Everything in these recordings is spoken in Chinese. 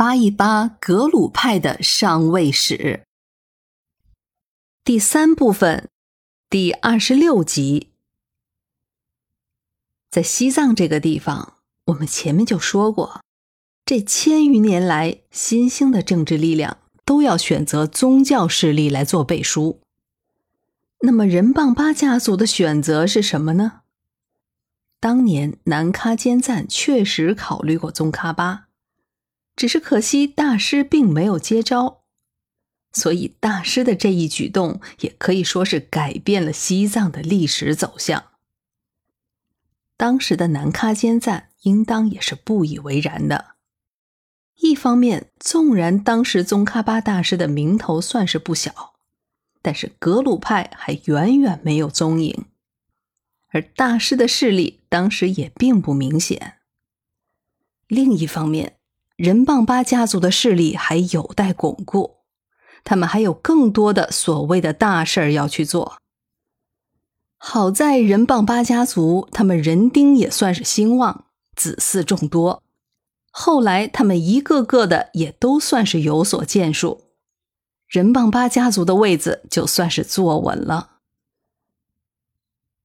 扒一扒格鲁派的上位史。第三部分，第二十六集，在西藏这个地方，我们前面就说过，这千余年来新兴的政治力量都要选择宗教势力来做背书。那么仁邦巴家族的选择是什么呢？当年南喀坚赞确实考虑过宗喀巴。只是可惜，大师并没有接招，所以大师的这一举动也可以说是改变了西藏的历史走向。当时的南喀坚赞应当也是不以为然的。一方面，纵然当时宗喀巴大师的名头算是不小，但是格鲁派还远远没有踪影，而大师的势力当时也并不明显。另一方面，仁邦巴家族的势力还有待巩固，他们还有更多的所谓的大事儿要去做。好在仁邦巴家族，他们人丁也算是兴旺，子嗣众多。后来他们一个个的也都算是有所建树，仁邦巴家族的位子就算是坐稳了。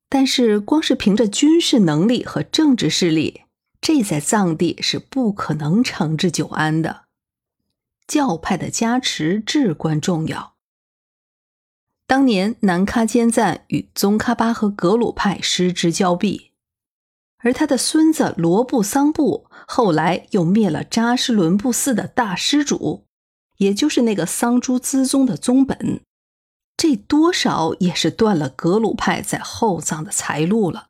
但是，光是凭着军事能力和政治势力。这在藏地是不可能长治久安的，教派的加持至关重要。当年南喀坚赞与宗喀巴和格鲁派失之交臂，而他的孙子罗布桑布后来又灭了扎什伦布寺的大施主，也就是那个桑珠孜宗的宗本，这多少也是断了格鲁派在后藏的财路了。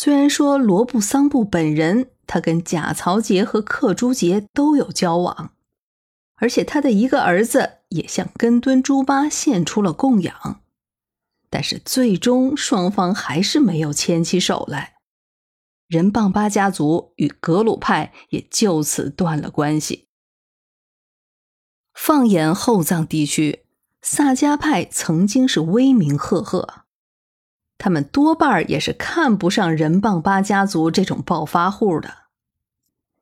虽然说罗布桑布本人，他跟贾曹杰和克珠杰都有交往，而且他的一个儿子也向根敦朱巴献出了供养，但是最终双方还是没有牵起手来，仁邦巴家族与格鲁派也就此断了关系。放眼后藏地区，萨迦派曾经是威名赫赫。他们多半也是看不上仁邦巴家族这种暴发户的。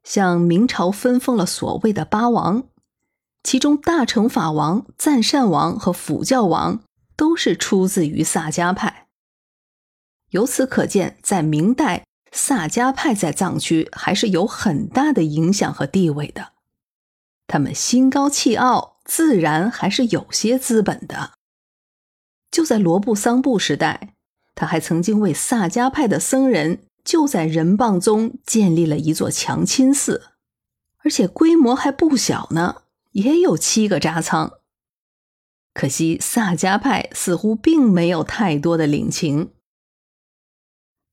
像明朝分封了所谓的八王，其中大乘法王、赞善王和辅教王都是出自于萨迦派。由此可见，在明代，萨迦派在藏区还是有很大的影响和地位的。他们心高气傲，自然还是有些资本的。就在罗布桑布时代。他还曾经为萨迦派的僧人就在仁蚌宗建立了一座强亲寺，而且规模还不小呢，也有七个扎仓。可惜萨迦派似乎并没有太多的领情。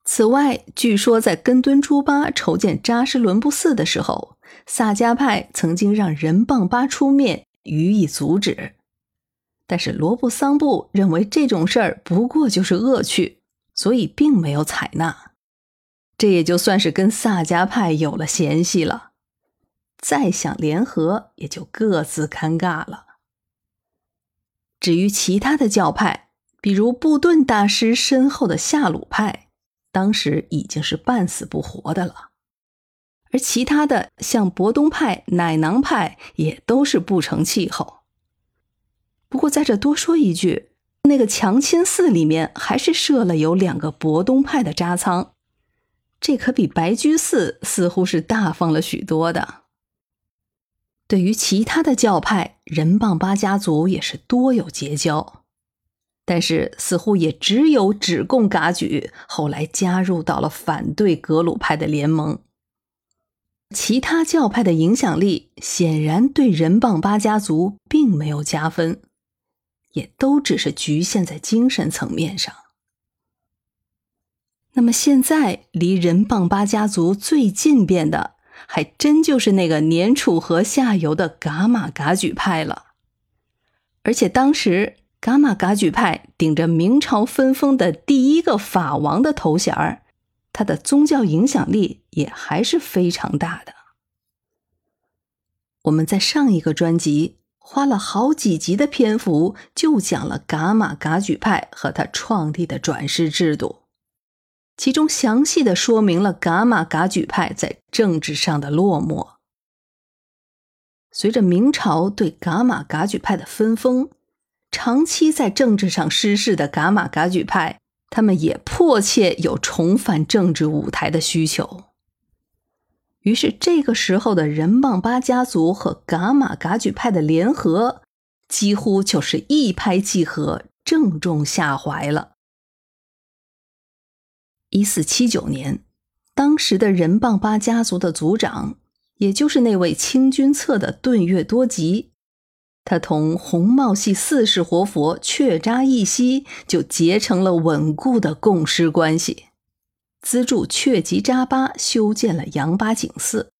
此外，据说在根敦朱巴筹建扎什伦布寺的时候，萨迦派曾经让仁蚌巴出面予以阻止。但是罗布桑布认为这种事儿不过就是恶趣，所以并没有采纳。这也就算是跟萨迦派有了嫌隙了。再想联合，也就各自尴尬了。至于其他的教派，比如布顿大师身后的夏鲁派，当时已经是半死不活的了。而其他的像博东派、乃囊派，也都是不成气候。不过，在这多说一句，那个强亲寺里面还是设了有两个博东派的扎仓，这可比白居寺似乎是大方了许多的。对于其他的教派，仁棒巴家族也是多有结交，但是似乎也只有只贡噶举后来加入到了反对格鲁派的联盟。其他教派的影响力显然对仁棒巴家族并没有加分。也都只是局限在精神层面上。那么现在离仁蚌巴家族最近便的，还真就是那个年楚河下游的噶玛噶举派了。而且当时噶玛噶举派顶着明朝分封的第一个法王的头衔，他的宗教影响力也还是非常大的。我们在上一个专辑。花了好几集的篇幅，就讲了噶玛噶举派和他创立的转世制度，其中详细的说明了噶玛噶举派在政治上的落寞。随着明朝对噶玛噶举派的分封，长期在政治上失势的噶玛噶举派，他们也迫切有重返政治舞台的需求。于是，这个时候的仁邦巴家族和噶玛噶举派的联合，几乎就是一拍即合，正中下怀了。一四七九年，当时的仁邦巴家族的族长，也就是那位清君侧的顿月多吉，他同红帽系四世活佛却扎一西就结成了稳固的共师关系。资助却吉扎巴修建了杨八景寺。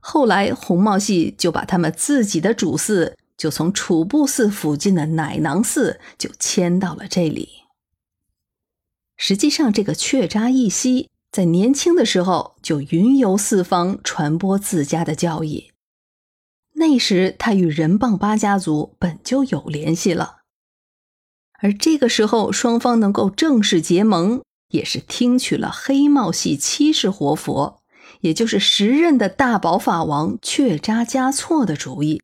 后来，红茂系就把他们自己的主寺，就从楚布寺附近的乃囊寺就迁到了这里。实际上，这个却扎义熙在年轻的时候就云游四方，传播自家的教义。那时，他与仁蚌巴家族本就有联系了，而这个时候，双方能够正式结盟。也是听取了黑帽系七世活佛，也就是时任的大宝法王却扎嘉措的主意。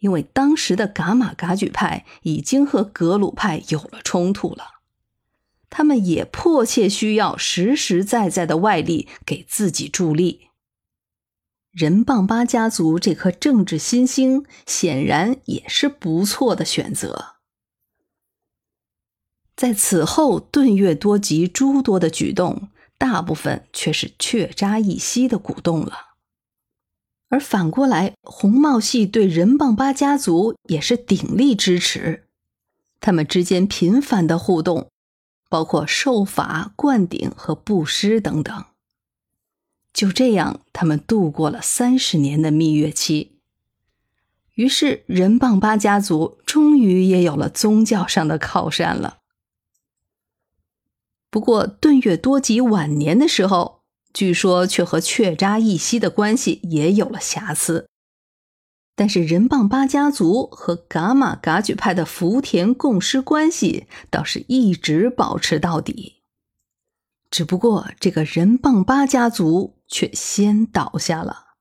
因为当时的噶玛噶举派已经和格鲁派有了冲突了，他们也迫切需要实实在在的外力给自己助力。仁邦巴家族这颗政治新星，显然也是不错的选择。在此后，顿月多吉诸多的举动，大部分却是却扎一息的鼓动了。而反过来，红帽系对仁邦巴家族也是鼎力支持，他们之间频繁的互动，包括受法、灌顶和布施等等。就这样，他们度过了三十年的蜜月期。于是，仁邦巴家族终于也有了宗教上的靠山了。不过，顿月多吉晚年的时候，据说却和雀扎义熙的关系也有了瑕疵。但是仁棒巴家族和噶玛噶举派的福田共师关系倒是一直保持到底。只不过，这个仁棒巴家族却先倒下了。